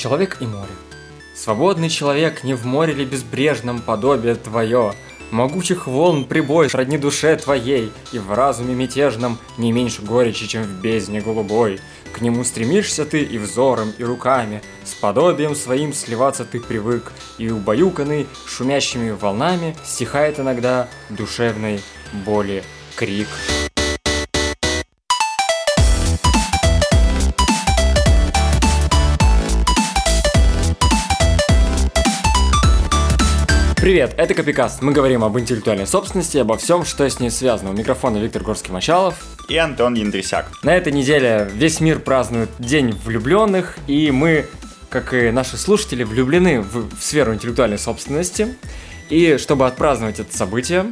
Человек и море. Свободный человек, не в море ли безбрежном подобие твое, Могучих волн прибой родни душе твоей, И в разуме мятежном не меньше горечи, чем в бездне голубой. К нему стремишься ты и взором, и руками, С подобием своим сливаться ты привык, И убаюканный шумящими волнами Стихает иногда душевной боли крик. Привет, это Копикаст. Мы говорим об интеллектуальной собственности и обо всем, что с ней связано. У микрофона Виктор Горский-Мачалов. И Антон Яндрисяк. На этой неделе весь мир празднует День влюбленных, и мы, как и наши слушатели, влюблены в, в сферу интеллектуальной собственности. И чтобы отпраздновать это событие,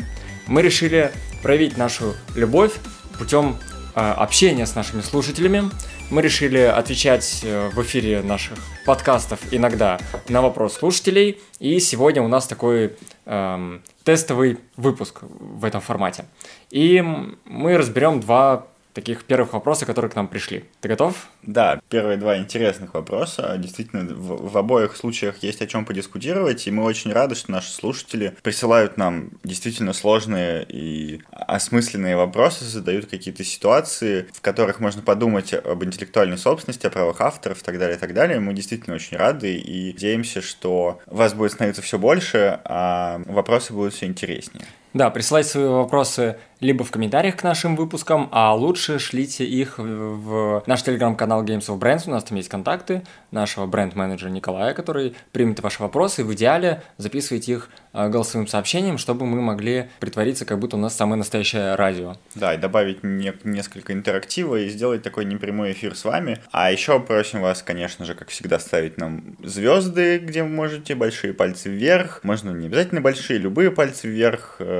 мы решили проявить нашу любовь путем э, общения с нашими слушателями мы решили отвечать э, в эфире наших подкастов иногда на вопрос слушателей. И сегодня у нас такой эм, тестовый выпуск в этом формате. И мы разберем два таких первых вопросов, которые к нам пришли. Ты готов? Да, первые два интересных вопроса. Действительно, в, в обоих случаях есть о чем подискутировать, и мы очень рады, что наши слушатели присылают нам действительно сложные и осмысленные вопросы, задают какие-то ситуации, в которых можно подумать об интеллектуальной собственности, о правах авторов и так далее, и так далее. Мы действительно очень рады и надеемся, что вас будет становиться все больше, а вопросы будут все интереснее. Да, присылайте свои вопросы либо в комментариях к нашим выпускам, а лучше шлите их в наш телеграм-канал Games of Brands. У нас там есть контакты нашего бренд-менеджера Николая, который примет ваши вопросы. И в идеале записывайте их э, голосовым сообщением, чтобы мы могли притвориться, как будто у нас самое настоящее радио. Да, и добавить не несколько интерактива и сделать такой непрямой эфир с вами. А еще просим вас, конечно же, как всегда, ставить нам звезды, где вы можете, большие пальцы вверх. Можно не обязательно большие, любые пальцы вверх, э,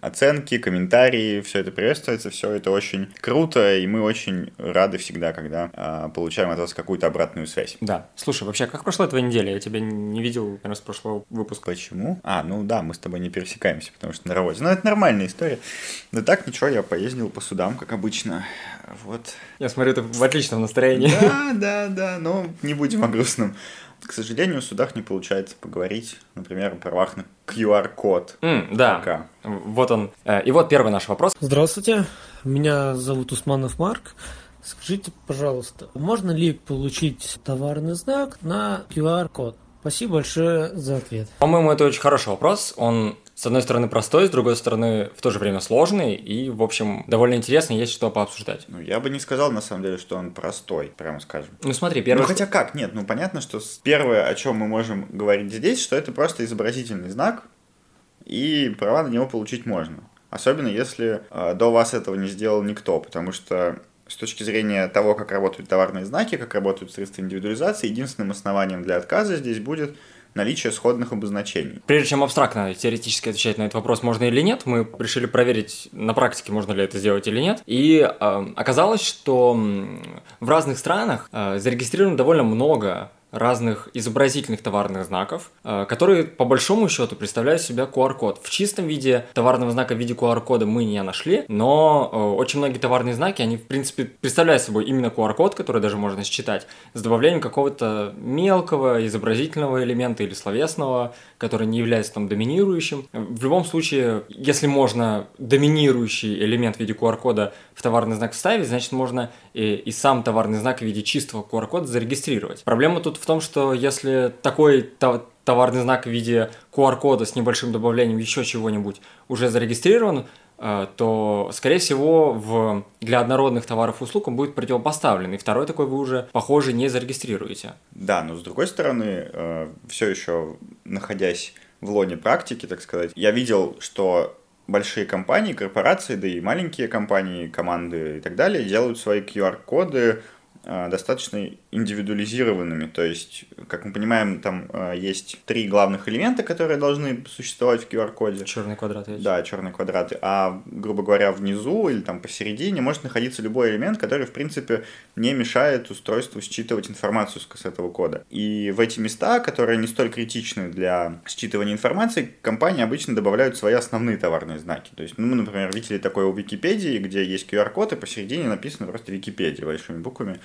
оценки, комментарии комментарии, все это приветствуется, все это очень круто, и мы очень рады всегда, когда э, получаем от вас какую-то обратную связь. Да. Слушай, вообще, как прошла твоя неделя? Я тебя не видел, наверное, с прошлого выпуска. Почему? А, ну да, мы с тобой не пересекаемся, потому что на работе. Ну, это нормальная история. Но так, ничего, я поездил по судам, как обычно. Вот. Я смотрю, ты в отличном настроении. Да, да, да, но не будем о грустном. К сожалению, в судах не получается поговорить, например, о правах на QR-код. Mm, да, Пока. вот он. Э, и вот первый наш вопрос. Здравствуйте, меня зовут Усманов Марк. Скажите, пожалуйста, можно ли получить товарный знак на QR-код? Спасибо большое за ответ. По-моему, это очень хороший вопрос. Он с одной стороны простой, с другой стороны в то же время сложный и, в общем, довольно интересный, есть что пообсуждать. Ну, я бы не сказал, на самом деле, что он простой, прямо скажем. Ну, смотри, первый... Ну, хотя как, нет, ну, понятно, что первое, о чем мы можем говорить здесь, что это просто изобразительный знак, и права на него получить можно. Особенно если э, до вас этого не сделал никто, потому что с точки зрения того, как работают товарные знаки, как работают средства индивидуализации, единственным основанием для отказа здесь будет наличие сходных обозначений. Прежде чем абстрактно теоретически отвечать на этот вопрос, можно или нет, мы решили проверить на практике, можно ли это сделать или нет. И э, оказалось, что в разных странах э, зарегистрировано довольно много разных изобразительных товарных знаков, э, которые по большому счету представляют себя QR-код. В чистом виде товарного знака в виде QR-кода мы не нашли, но э, очень многие товарные знаки, они в принципе представляют собой именно QR-код, который даже можно считать, с добавлением какого-то мелкого изобразительного элемента или словесного, который не является там доминирующим. В любом случае, если можно доминирующий элемент в виде QR-кода в товарный знак вставить, значит можно и, и сам товарный знак в виде чистого QR-кода зарегистрировать. Проблема тут в том, что если такой товарный знак в виде QR-кода с небольшим добавлением еще чего-нибудь уже зарегистрирован, э, то, скорее всего, в, для однородных товаров и услуг он будет противопоставлен. И второй такой вы уже, похоже, не зарегистрируете. Да, но с другой стороны, э, все еще находясь в лоне практики, так сказать, я видел, что большие компании, корпорации, да и маленькие компании, команды и так далее делают свои QR-коды э, достаточно индивидуализированными. То есть, как мы понимаем, там э, есть три главных элемента, которые должны существовать в QR-коде. Черные квадраты. Да, черные квадраты. А, грубо говоря, внизу или там посередине может находиться любой элемент, который, в принципе, не мешает устройству считывать информацию с этого кода. И в эти места, которые не столь критичны для считывания информации, компании обычно добавляют свои основные товарные знаки. То есть, ну, мы, например, видели такое у Википедии, где есть QR-код, и посередине написано просто Википедия большими буквами.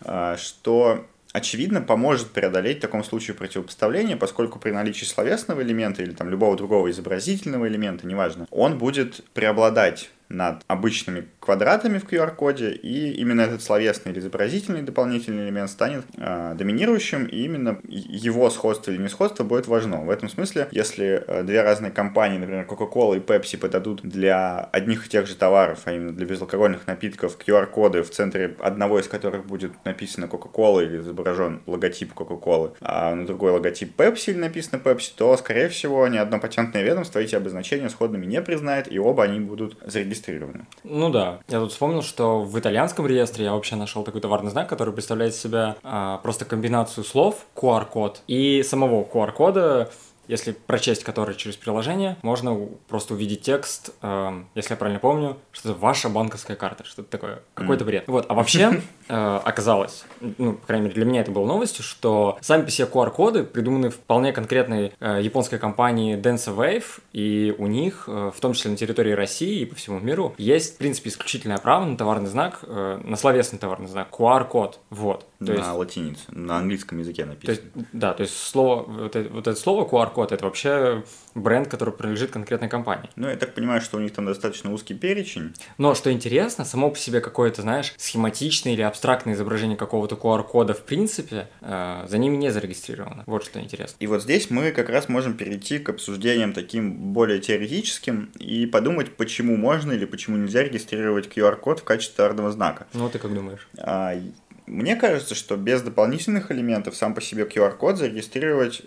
А, что очевидно, поможет преодолеть в таком случае противопоставление, поскольку при наличии словесного элемента или там любого другого изобразительного элемента, неважно, он будет преобладать над обычными квадратами в QR-коде, и именно этот словесный или изобразительный дополнительный элемент станет э, доминирующим, и именно его сходство или не сходство будет важно. В этом смысле, если э, две разные компании, например, Coca-Cola и Pepsi, подадут для одних и тех же товаров, а именно для безалкогольных напитков, QR-коды, в центре одного из которых будет написано Coca-Cola или изображен логотип Coca-Cola, а на другой логотип Pepsi или написано Pepsi, то, скорее всего, ни одно патентное ведомство эти обозначения сходными не признает, и оба они будут зарегистрированы зарегистрированы. Ну да. Я тут вспомнил, что в итальянском реестре я вообще нашел такой товарный знак, который представляет из себя а, просто комбинацию слов QR-код и самого QR-кода если прочесть который через приложение, можно просто увидеть текст, э, если я правильно помню, что это ваша банковская карта, что-то такое, какой-то бред. Вот, а вообще э, оказалось, ну, по крайней мере, для меня это было новостью, что сами по себе QR-коды придуманы вполне конкретной э, японской компании Dance Wave, и у них, э, в том числе на территории России и по всему миру, есть, в принципе, исключительное право на товарный знак, э, на словесный товарный знак, QR-код, вот. То на есть, латинице, на английском языке написано. То есть, да, то есть слово, вот это, вот это слово QR-код, это вообще бренд, который принадлежит конкретной компании. Ну, я так понимаю, что у них там достаточно узкий перечень. Но, что интересно, само по себе какое-то, знаешь, схематичное или абстрактное изображение какого-то QR-кода в принципе э, за ними не зарегистрировано. Вот что интересно. И вот здесь мы как раз можем перейти к обсуждениям таким более теоретическим и подумать, почему можно или почему нельзя регистрировать QR-код в качестве товарного знака. Ну, ты как думаешь? А, мне кажется, что без дополнительных элементов сам по себе QR-код зарегистрировать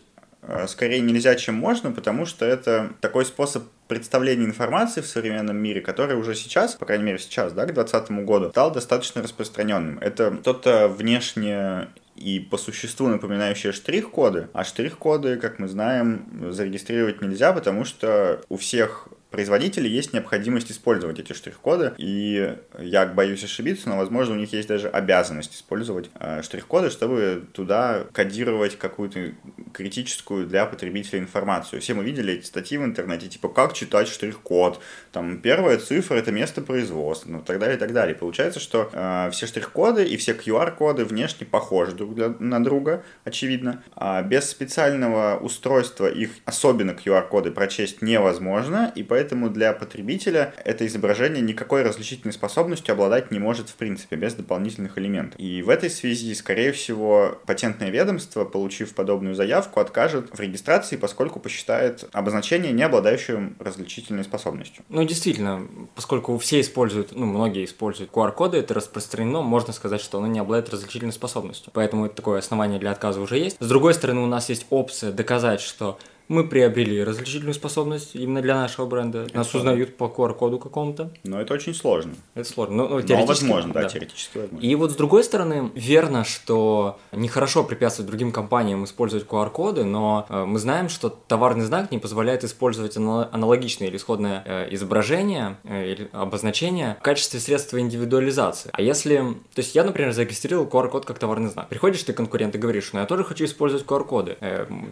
скорее нельзя, чем можно, потому что это такой способ представления информации в современном мире, который уже сейчас, по крайней мере сейчас, да, к 2020 году, стал достаточно распространенным. Это что-то внешне и по существу напоминающие штрих-коды, а штрих-коды, как мы знаем, зарегистрировать нельзя, потому что у всех производителей есть необходимость использовать эти штрих-коды, и я боюсь ошибиться, но, возможно, у них есть даже обязанность использовать э, штрих-коды, чтобы туда кодировать какую-то критическую для потребителя информацию. Все мы видели эти статьи в интернете, типа, как читать штрих-код, там, первая цифра — это место производства, ну, так далее, и так далее. Получается, что э, все штрих-коды и все QR-коды внешне похожи друг для, на друга, очевидно. А без специального устройства их, особенно QR-коды, прочесть невозможно, и поэтому поэтому для потребителя это изображение никакой различительной способностью обладать не может в принципе, без дополнительных элементов. И в этой связи, скорее всего, патентное ведомство, получив подобную заявку, откажет в регистрации, поскольку посчитает обозначение не обладающим различительной способностью. Ну, действительно, поскольку все используют, ну, многие используют QR-коды, это распространено, можно сказать, что оно не обладает различительной способностью. Поэтому такое основание для отказа уже есть. С другой стороны, у нас есть опция доказать, что мы приобрели различительную способность именно для нашего бренда. Это Нас сложно. узнают по QR-коду какому-то. Но это очень сложно. Это сложно. Ну, ну, Но возможно, да, да, теоретически возможно. И вот с другой стороны, верно, что нехорошо препятствовать другим компаниям использовать QR-коды, но э, мы знаем, что товарный знак не позволяет использовать аналогичное или исходное э, изображение э, или обозначение в качестве средства индивидуализации. А если... То есть я, например, зарегистрировал QR-код как товарный знак. Приходишь ты конкурент и говоришь, ну я тоже хочу использовать QR-коды.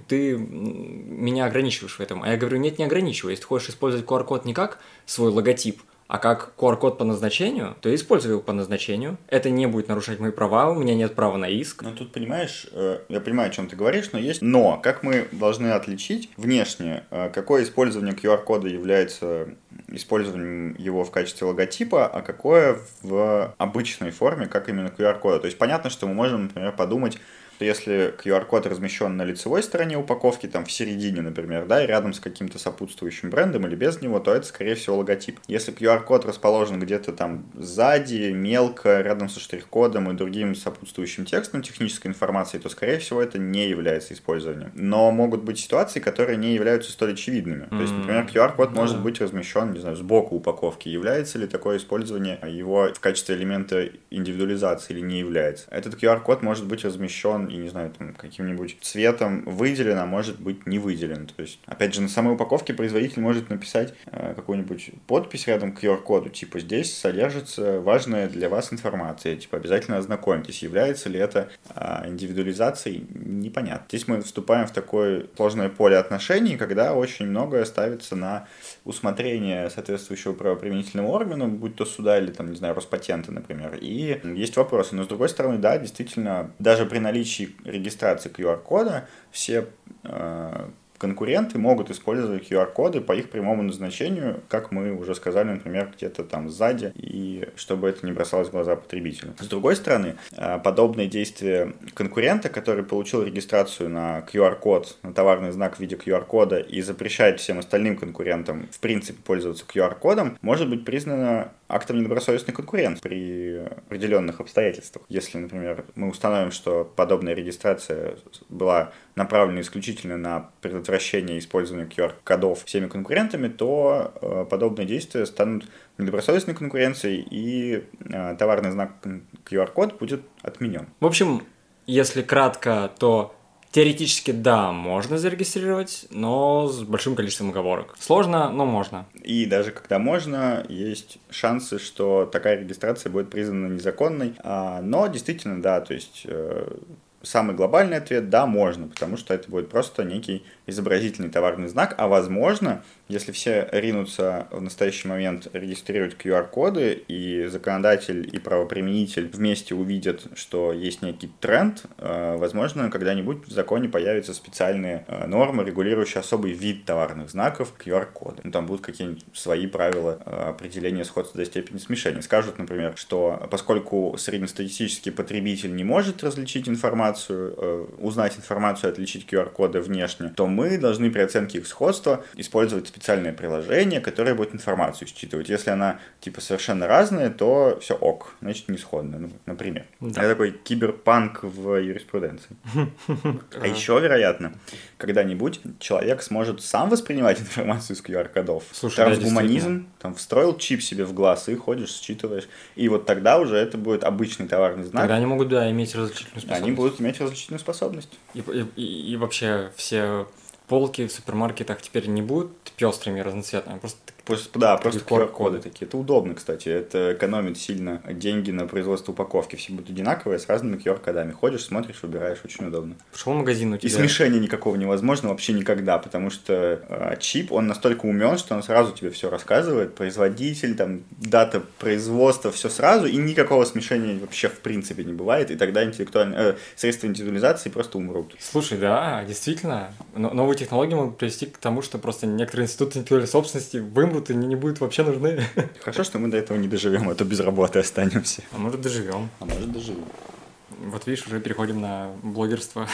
Ты меня ограничиваешь в этом. А я говорю, нет, не ограничивай. Если хочешь использовать QR-код не как свой логотип, а как QR-код по назначению, то используй его по назначению. Это не будет нарушать мои права, у меня нет права на иск. Ну тут, понимаешь, э, я понимаю, о чем ты говоришь, но есть но. Как мы должны отличить внешне, э, какое использование QR-кода является использованием его в качестве логотипа, а какое в обычной форме, как именно QR-кода. То есть понятно, что мы можем, например, подумать, что если QR-код размещен на лицевой стороне упаковки, там в середине, например, да, и рядом с каким-то сопутствующим брендом или без него, то это, скорее всего, логотип. Если QR-код расположен где-то там сзади, мелко, рядом со штрих-кодом и другим сопутствующим текстом технической информации, то, скорее всего, это не является использованием. Но могут быть ситуации, которые не являются столь очевидными. Mm-hmm. То есть, например, QR-код mm-hmm. может быть размещен, не знаю, сбоку упаковки. Является ли такое использование его в качестве элемента индивидуализации или не является? Этот QR-код может быть размещен и, не знаю, там, каким-нибудь цветом выделен, а может быть не выделен. То есть, опять же, на самой упаковке производитель может написать э, какую-нибудь подпись рядом к QR-коду, типа здесь содержится важная для вас информация, типа обязательно ознакомьтесь, является ли это э, индивидуализацией, непонятно. Здесь мы вступаем в такое сложное поле отношений, когда очень многое ставится на усмотрение соответствующего правоприменительного органа, будь то суда или, там, не знаю, Роспатента, например. И есть вопросы. Но, с другой стороны, да, действительно, даже при наличии случае регистрации QR-кода все э, конкуренты могут использовать QR-коды по их прямому назначению, как мы уже сказали, например, где-то там сзади, и чтобы это не бросалось в глаза потребителю. С другой стороны, э, подобные действия конкурента, который получил регистрацию на QR-код, на товарный знак в виде QR-кода и запрещает всем остальным конкурентам в принципе пользоваться QR-кодом, может быть признано актом недобросовестной конкуренции при определенных обстоятельствах. Если, например, мы установим, что подобная регистрация была направлена исключительно на предотвращение использования QR-кодов всеми конкурентами, то э, подобные действия станут недобросовестной конкуренцией, и э, товарный знак QR-код будет отменен. В общем, если кратко, то Теоретически, да, можно зарегистрировать, но с большим количеством оговорок. Сложно, но можно. И даже когда можно, есть шансы, что такая регистрация будет признана незаконной. А, но действительно, да, то есть э, самый глобальный ответ – да, можно, потому что это будет просто некий изобразительный товарный знак, а возможно, если все ринутся в настоящий момент регистрировать QR-коды, и законодатель и правоприменитель вместе увидят, что есть некий тренд, э, возможно, когда-нибудь в законе появятся специальные э, нормы, регулирующие особый вид товарных знаков QR-коды. Ну, там будут какие-нибудь свои правила э, определения сходства до степени смешения. Скажут, например, что поскольку среднестатистический потребитель не может различить информацию, узнать информацию, отличить QR-коды внешне, то мы должны при оценке их сходства использовать специальное приложение, которое будет информацию считывать. Если она типа совершенно разная, то все ок, значит не сходно, ну, например. Да. Это такой киберпанк в юриспруденции. А еще, вероятно, когда-нибудь человек сможет сам воспринимать информацию из QR-кодов. Трансгуманизм, там встроил чип себе в глаз и ходишь, считываешь. И вот тогда уже это будет обычный товарный знак. Тогда они могут, да, иметь различительную способность. Они будут иметь различительную способность. И, и, и вообще все полки в супермаркетах теперь не будут пестрыми, разноцветными, просто Просто, да, просто QR-коды такие. Это удобно, кстати. Это экономит сильно деньги на производство упаковки. Все будут одинаковые, с разными QR-кодами. Ходишь, смотришь, выбираешь. Очень удобно. Пошел в магазин у тебя. И смешения никакого невозможно вообще никогда, потому что э, чип, он настолько умен, что он сразу тебе все рассказывает. Производитель, там, дата производства, все сразу, и никакого смешения вообще в принципе не бывает. И тогда интеллектуальные э, средства индивидуализации просто умрут. Слушай, да, действительно. Новые технологии могут привести к тому, что просто некоторые институты интеллектуальной собственности вымрут будут и не будут вообще нужны. Хорошо, что мы до этого не доживем, а то без работы останемся. А может доживем. А может доживем. Вот видишь, уже переходим на блогерство.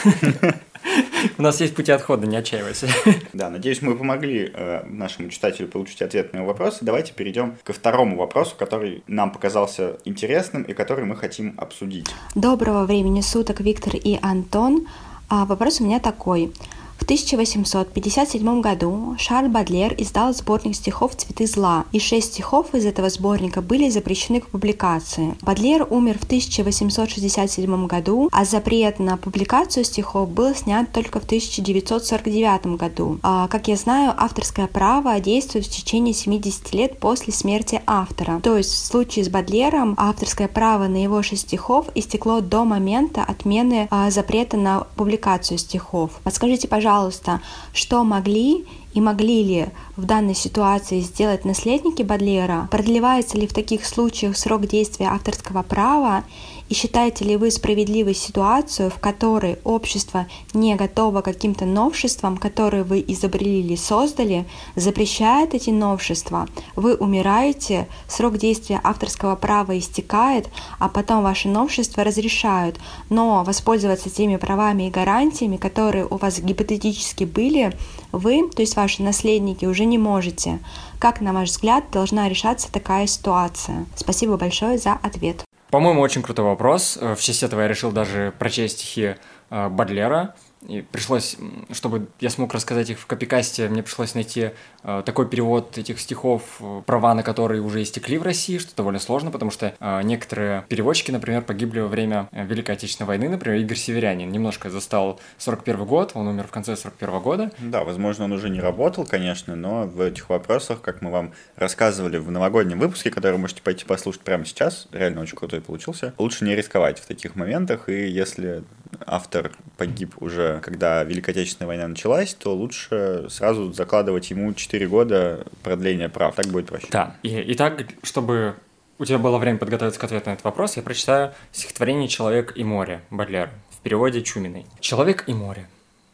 У нас есть пути отхода, не отчаивайся. Да, надеюсь, мы помогли э, нашему читателю получить ответ на его вопрос. Давайте перейдем ко второму вопросу, который нам показался интересным и который мы хотим обсудить. Доброго времени суток, Виктор и Антон. А вопрос у меня такой. В 1857 году Шарль Бадлер издал сборник стихов «Цветы зла», и шесть стихов из этого сборника были запрещены к публикации. Бадлер умер в 1867 году, а запрет на публикацию стихов был снят только в 1949 году. А, как я знаю, авторское право действует в течение 70 лет после смерти автора. То есть в случае с Бадлером авторское право на его шесть стихов истекло до момента отмены а, запрета на публикацию стихов. Подскажите, пожалуйста, пожалуйста, что могли и могли ли в данной ситуации сделать наследники Бадлера? Продлевается ли в таких случаях срок действия авторского права? И считаете ли вы справедливой ситуацию, в которой общество не готово к каким-то новшествам, которые вы изобрели или создали, запрещает эти новшества, вы умираете, срок действия авторского права истекает, а потом ваши новшества разрешают, но воспользоваться теми правами и гарантиями, которые у вас гипотетически были, вы, то есть ваши наследники, уже не можете. Как, на ваш взгляд, должна решаться такая ситуация? Спасибо большое за ответ. По-моему, очень крутой вопрос. Э, в честь этого я решил даже прочесть стихи э, Бадлера. И пришлось, чтобы я смог рассказать их в копикасте, мне пришлось найти э, такой перевод этих стихов, э, права на которые уже истекли в России, что довольно сложно, потому что э, некоторые переводчики, например, погибли во время Великой Отечественной войны, например, Игорь Северянин немножко застал 41 год, он умер в конце 41 года. Да, возможно, он уже не работал, конечно, но в этих вопросах, как мы вам рассказывали в новогоднем выпуске, который можете пойти послушать прямо сейчас, реально очень крутой получился, лучше не рисковать в таких моментах, и если автор погиб уже, когда Великая Отечественная война началась, то лучше сразу закладывать ему 4 года продления прав. Так будет проще. Да. И, и так, чтобы у тебя было время подготовиться к ответу на этот вопрос, я прочитаю стихотворение «Человек и море» Бадлера переводе Чуминой. Человек и море.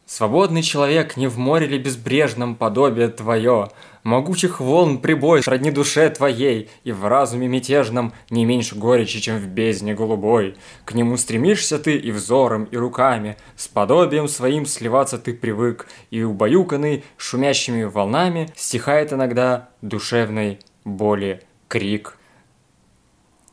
Свободный человек, не в море ли безбрежном подобие твое, Могучих волн прибой сродни душе твоей, И в разуме мятежном не меньше горечи, чем в бездне голубой. К нему стремишься ты и взором, и руками, С подобием своим сливаться ты привык, И убаюканный шумящими волнами Стихает иногда душевной боли крик.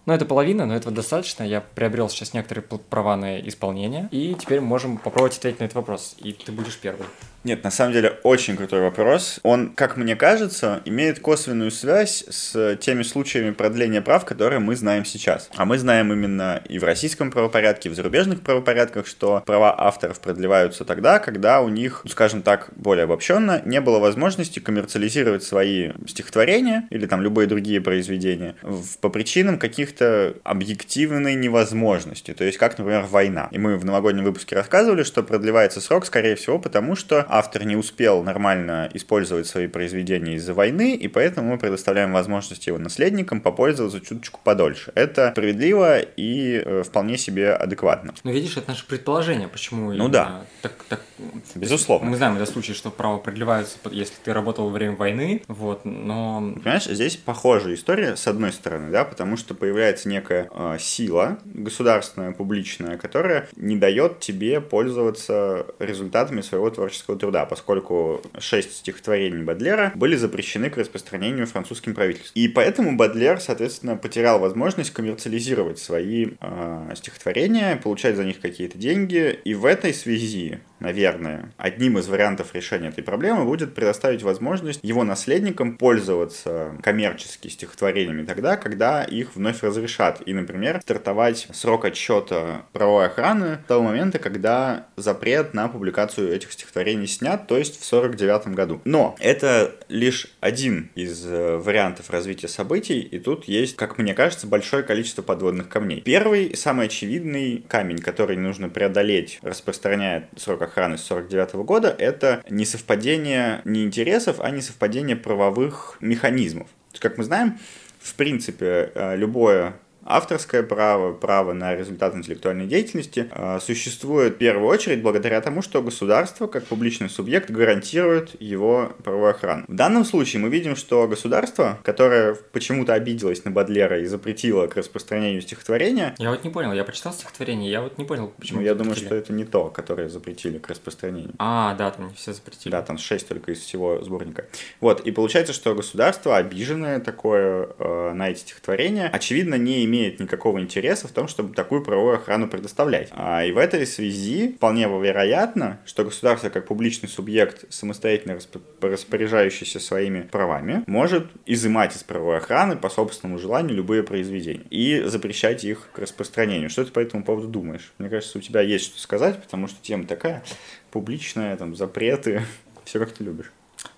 Ну, это половина, но этого достаточно. Я приобрел сейчас некоторые права на исполнение. И теперь можем попробовать ответить на этот вопрос. И ты будешь первый. Нет, на самом деле очень крутой вопрос. Он, как мне кажется, имеет косвенную связь с теми случаями продления прав, которые мы знаем сейчас. А мы знаем именно и в российском правопорядке, и в зарубежных правопорядках, что права авторов продлеваются тогда, когда у них, ну, скажем так, более обобщенно, не было возможности коммерциализировать свои стихотворения или там любые другие произведения по причинам каких-то объективной невозможности. То есть, как, например, война. И мы в новогоднем выпуске рассказывали, что продлевается срок, скорее всего, потому что автор не успел нормально использовать свои произведения из-за войны, и поэтому мы предоставляем возможность его наследникам попользоваться чуточку подольше. Это справедливо и э, вполне себе адекватно. Ну, видишь, это наше предположение, почему... Ну да. Так, так... Безусловно. Мы знаем это случай, что право продлевается, если ты работал во время войны, вот, но... Понимаешь, здесь похожая история, с одной стороны, да, потому что появляется некая э, сила государственная, публичная, которая не дает тебе пользоваться результатами своего творческого труда, поскольку шесть стихотворений Бадлера были запрещены к распространению французским правительством. И поэтому Бадлер, соответственно, потерял возможность коммерциализировать свои э, стихотворения, получать за них какие-то деньги. И в этой связи, наверное, одним из вариантов решения этой проблемы будет предоставить возможность его наследникам пользоваться коммерчески стихотворениями тогда, когда их вновь разрешат. И, например, стартовать срок отсчета правовой охраны с того момента, когда запрет на публикацию этих стихотворений снят, то есть в 49 году. Но это лишь один из э, вариантов развития событий, и тут есть, как мне кажется, большое количество подводных камней. Первый, самый очевидный камень, который нужно преодолеть, распространяя срок охраны с 49 года, это несовпадение не интересов, а несовпадение правовых механизмов. Как мы знаем, в принципе, э, любое авторское право, право на результат интеллектуальной деятельности э, существует в первую очередь благодаря тому, что государство, как публичный субъект, гарантирует его правовую охрану. В данном случае мы видим, что государство, которое почему-то обиделось на Бадлера и запретило к распространению стихотворения... Я вот не понял, я прочитал стихотворение, я вот не понял, почему... Ну, я думаю, что это не то, которое запретили к распространению. А, да, там все запретили. Да, там шесть только из всего сборника. Вот, и получается, что государство, обиженное такое э, на эти стихотворения, очевидно, не имеет имеет никакого интереса в том, чтобы такую правовую охрану предоставлять. А, и в этой связи вполне вероятно, что государство как публичный субъект, самостоятельно распоряжающийся своими правами, может изымать из правовой охраны по собственному желанию любые произведения и запрещать их к распространению. Что ты по этому поводу думаешь? Мне кажется, у тебя есть что сказать, потому что тема такая публичная, там, запреты, все как ты любишь.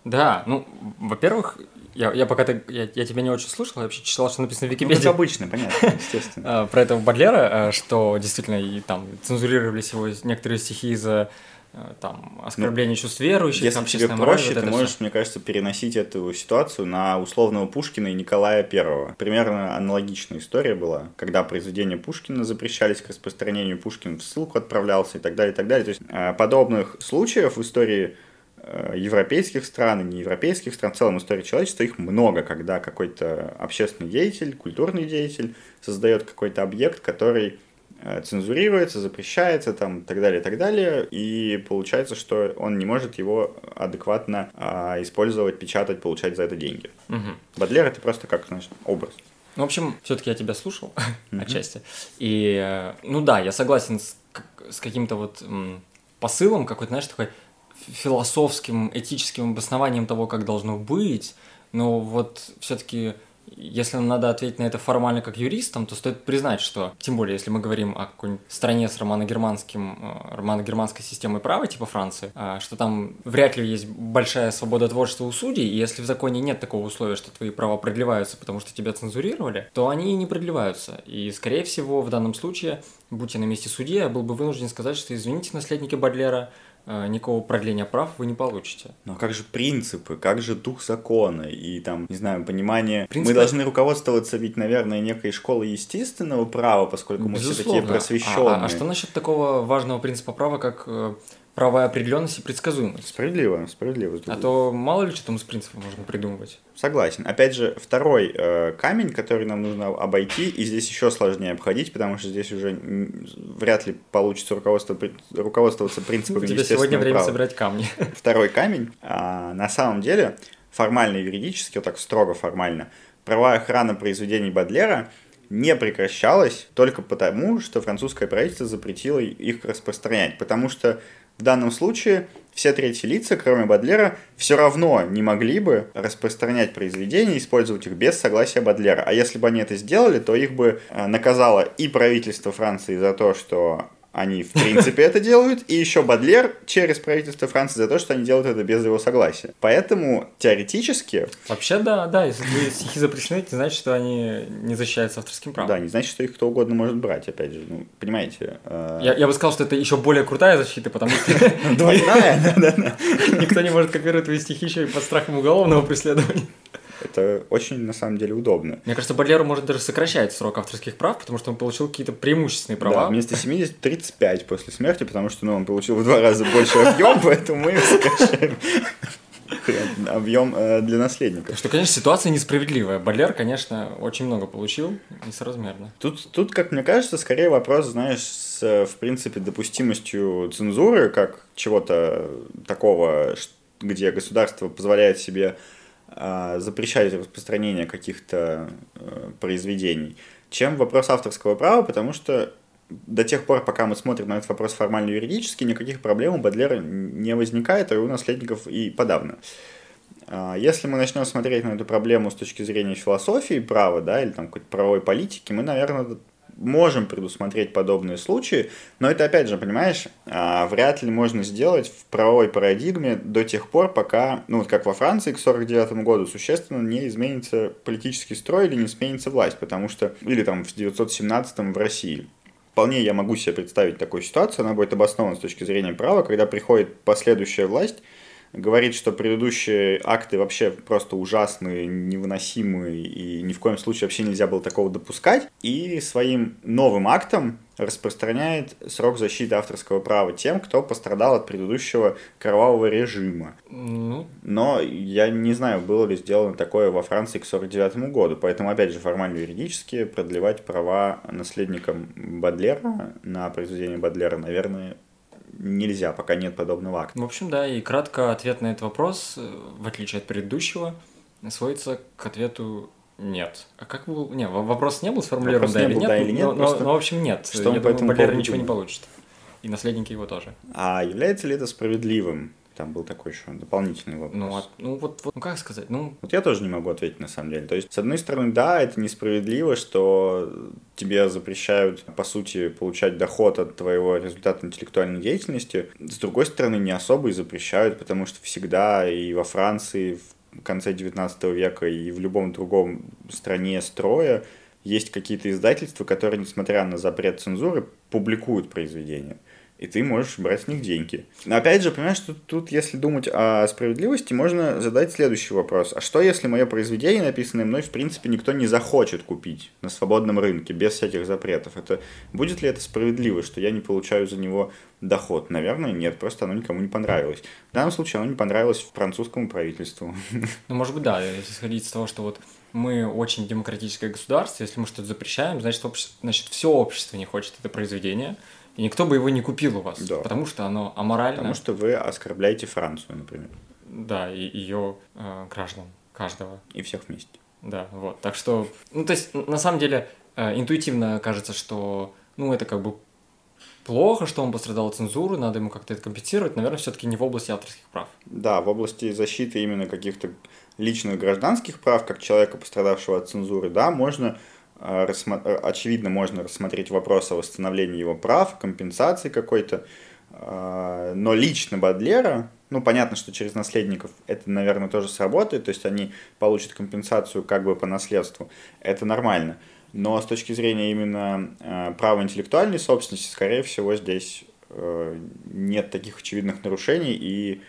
Да, ну, во-первых, я, я пока ты, я, я тебя не очень слушал, я вообще читал, что написано в Ну, Википедии. как обычно, понятно, естественно. А, Про этого Бадлера, а, что действительно и там цензурировались его некоторые стихи из-за а, там оскорбления чувств верующих, Если там, тебе мораль, проще, вот ты можешь, всё. мне кажется, переносить эту ситуацию на условного Пушкина и Николая Первого. Примерно аналогичная история была, когда произведения Пушкина запрещались к распространению, Пушкин в ссылку отправлялся и так далее, и так далее. То есть подобных случаев в истории европейских стран и неевропейских стран, в целом истории человечества, их много, когда какой-то общественный деятель, культурный деятель создает какой-то объект, который э, цензурируется, запрещается, там, и так далее, и так далее, и получается, что он не может его адекватно а, использовать, печатать, получать за это деньги. Мгм. Бадлер это просто как, знаешь, образ. Ну, в общем, все-таки я тебя слушал отчасти. И, э, ну да, я согласен с, с каким-то вот посылом, какой-то, знаешь, такой философским, этическим обоснованием того, как должно быть. Но вот все-таки, если нам надо ответить на это формально как юристам, то стоит признать, что, тем более, если мы говорим о какой-нибудь стране с романо-германским, э, романо-германской системой права, типа Франции, а, что там вряд ли есть большая свобода творчества у судей, и если в законе нет такого условия, что твои права продлеваются, потому что тебя цензурировали, то они и не продлеваются. И, скорее всего, в данном случае, будь я на месте судьи, я был бы вынужден сказать, что, извините, наследники Бадлера, никакого продления прав вы не получите. Но как же принципы, как же дух закона и там, не знаю, понимание... Принципы... Мы должны руководствоваться ведь, наверное, некой школой естественного права, поскольку мы все такие просвещенные. А, а, а что насчет такого важного принципа права, как э, правая определенность и предсказуемость. Справедливо, справедливо. А то мало ли что там с принципом можно придумывать. Согласен. Опять же, второй э, камень, который нам нужно обойти, и здесь еще сложнее обходить, потому что здесь уже вряд ли получится руководство, руководствоваться принципами У тебя сегодня время права. собирать камни. Второй камень. А, на самом деле, формально юридически, вот так строго формально, правовая охрана произведений Бадлера не прекращалась только потому, что французское правительство запретило их распространять. Потому что в данном случае все третьи лица, кроме Бадлера, все равно не могли бы распространять произведения, использовать их без согласия Бадлера. А если бы они это сделали, то их бы э, наказало и правительство Франции за то, что они, в принципе, это делают, и еще Бадлер через правительство Франции за то, что они делают это без его согласия. Поэтому, теоретически... Вообще, да, да, если стихи запрещены, это значит, что они не защищаются авторским правом. Да, не значит, что их кто угодно может брать, опять же, ну, понимаете. Э... Я, я бы сказал, что это еще более крутая защита, потому что... Двойная, да, да. Никто не может копировать твои стихи еще и под страхом уголовного преследования. Это очень, на самом деле, удобно. Мне кажется, Бадлеру может даже сокращать срок авторских прав, потому что он получил какие-то преимущественные права. Да, вместо 70 – 35 после смерти, потому что ну, он получил в два раза больше объем, поэтому мы сокращаем объем э, для наследника. Что, конечно, ситуация несправедливая. Бадлер, конечно, очень много получил, несоразмерно. Тут, тут, как мне кажется, скорее вопрос, знаешь, с, в принципе, допустимостью цензуры, как чего-то такого, где государство позволяет себе запрещать распространение каких-то э, произведений, чем вопрос авторского права, потому что до тех пор, пока мы смотрим на этот вопрос формально юридически, никаких проблем у Бадлера не возникает, а у наследников и подавно. А, если мы начнем смотреть на эту проблему с точки зрения философии права, да, или там какой-то правовой политики, мы, наверное, можем предусмотреть подобные случаи, но это, опять же, понимаешь, а, вряд ли можно сделать в правовой парадигме до тех пор, пока, ну вот как во Франции к 49 году, существенно не изменится политический строй или не сменится власть, потому что, или там в 917 в России. Вполне я могу себе представить такую ситуацию, она будет обоснована с точки зрения права, когда приходит последующая власть, говорит, что предыдущие акты вообще просто ужасные, невыносимые, и ни в коем случае вообще нельзя было такого допускать, и своим новым актом распространяет срок защиты авторского права тем, кто пострадал от предыдущего кровавого режима. Ну. Но я не знаю, было ли сделано такое во Франции к 49 году, поэтому, опять же, формально юридически продлевать права наследникам Бадлера на произведение Бадлера, наверное, нельзя, пока нет подобного акта. В общем, да, и кратко ответ на этот вопрос, э, в отличие от предыдущего, сводится к ответу нет. А как был... Не, вопрос не был сформулирован, вопрос да, или, был, нет, да или нет? Но, но, но, в общем, нет. Что Я думаю, Валера ничего не получит. И наследники его тоже. А является ли это справедливым? Там был такой еще дополнительный вопрос. Ну, а, ну вот, вот, ну как сказать, ну... Вот я тоже не могу ответить на самом деле. То есть, с одной стороны, да, это несправедливо, что тебе запрещают, по сути, получать доход от твоего результата интеллектуальной деятельности. С другой стороны, не особо и запрещают, потому что всегда и во Франции в конце 19 века и в любом другом стране строя есть какие-то издательства, которые, несмотря на запрет цензуры, публикуют произведения и ты можешь брать с них деньги. Но опять же, понимаешь, что тут, если думать о справедливости, можно задать следующий вопрос. А что, если мое произведение, написанное мной, в принципе, никто не захочет купить на свободном рынке, без всяких запретов? Это будет ли это справедливо, что я не получаю за него доход? Наверное, нет, просто оно никому не понравилось. В данном случае оно не понравилось французскому правительству. Ну, может быть, да, если из того, что вот мы очень демократическое государство, если мы что-то запрещаем, значит, общество, значит, все общество не хочет это произведение, и никто бы его не купил у вас, да. потому что оно аморально. Потому что вы оскорбляете Францию, например. Да, и ее э, граждан, каждого. И всех вместе. Да, вот. Так что, ну, то есть, на самом деле, э, интуитивно кажется, что, ну, это как бы плохо, что он пострадал от цензуры, надо ему как-то это компенсировать, наверное, все-таки не в области авторских прав. Да, в области защиты именно каких-то личных гражданских прав, как человека, пострадавшего от цензуры, да, можно очевидно, можно рассмотреть вопрос о восстановлении его прав, компенсации какой-то, э, но лично Бадлера, ну, понятно, что через наследников это, наверное, тоже сработает, то есть они получат компенсацию как бы по наследству, это нормально. Но с точки зрения именно права интеллектуальной собственности, скорее всего, здесь э, нет таких очевидных нарушений, и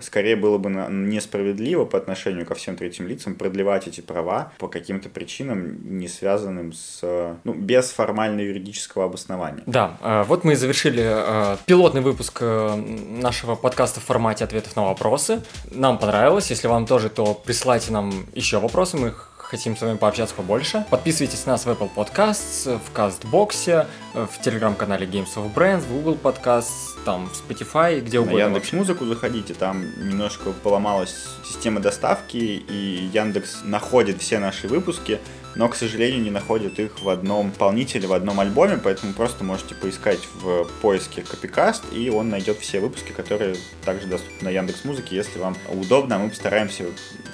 скорее было бы несправедливо по отношению ко всем третьим лицам продлевать эти права по каким-то причинам, не связанным с... Ну, без формального юридического обоснования. Да, э, вот мы и завершили э, пилотный выпуск э, нашего подкаста в формате ответов на вопросы. Нам понравилось. Если вам тоже, то присылайте нам еще вопросы, мы хотим с вами пообщаться побольше. Подписывайтесь на нас в Apple Podcasts, в Кастбоксе, в телеграм-канале Games of Brands, в Google Podcasts, там, в Spotify, где угодно. На Яндекс Музыку заходите, там немножко поломалась система доставки, и Яндекс находит все наши выпуски, но, к сожалению, не находит их в одном полнителе, в одном альбоме, поэтому просто можете поискать в поиске Копикаст, и он найдет все выпуски, которые также доступны на Яндекс Музыке, если вам удобно, а мы постараемся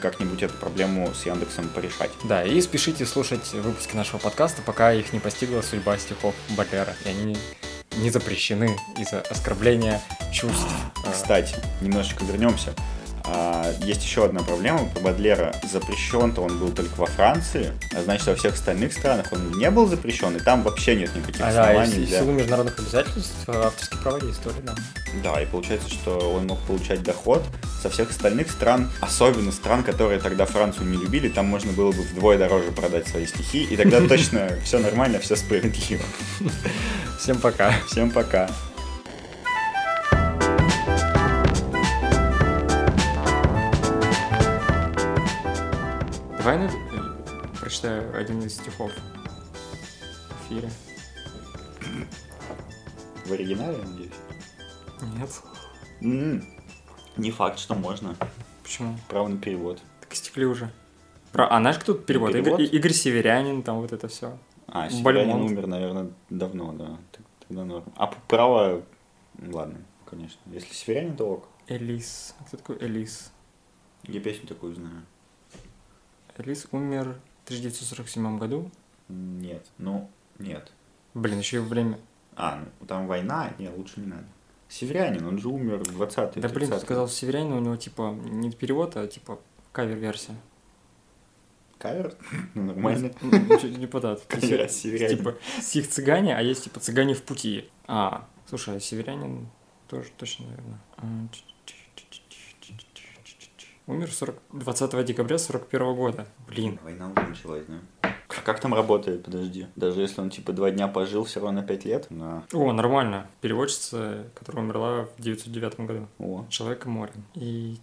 как-нибудь эту проблему с Яндексом порешать. Да, и спешите слушать выпуски нашего подкаста, пока их не постигла судьба стихов Бадлера, и они не запрещены из-за оскорбления чувств. Кстати, немножечко вернемся. А, есть еще одна проблема. По Бадлера запрещен-то он был только во Франции, а значит, во всех остальных странах он не был запрещен, и там вообще нет никаких а, оснований. Да, для... силу международных обязательств авторские права действовали, да. Да, и получается, что он мог получать доход со всех остальных стран, особенно стран, которые тогда Францию не любили, там можно было бы вдвое дороже продать свои стихи, и тогда точно все нормально, все справедливо. Всем пока. Всем пока. Прочитаю один из стихов в эфире. В оригинале, надеюсь? Нет. М-м. Не факт, что можно. Почему? Право на перевод. Так истекли уже. Про... А знаешь, кто тут перевод? перевод? Игорь, Игорь Северянин, там вот это все. А, Северянин Бальмонт. умер, наверное, давно, да. Тогда норм. А право... Ладно, конечно. Если Северянин, то ок. Элис. Кто такой Элис? Я песню такую знаю. Элис умер 1947 году? Нет, ну, нет. Блин, еще и время. А, ну там война, не, лучше не надо. Северянин, он же умер в 20-е. Да блин, ты сказал Северянин, у него типа не перевод, а типа кавер-версия. Кавер? Ну, нормально. Чуть не подат. Типа стих цыгане, а есть типа цыгане в пути. А, слушай, а северянин тоже точно, наверное. Умер 40... 20 декабря 41 года. Блин. Война уже началась, да? Как там работает, подожди? Даже если он типа два дня пожил, все равно пять лет? На... О, нормально. Переводчица, которая умерла в 909 году. О. Человек и море. И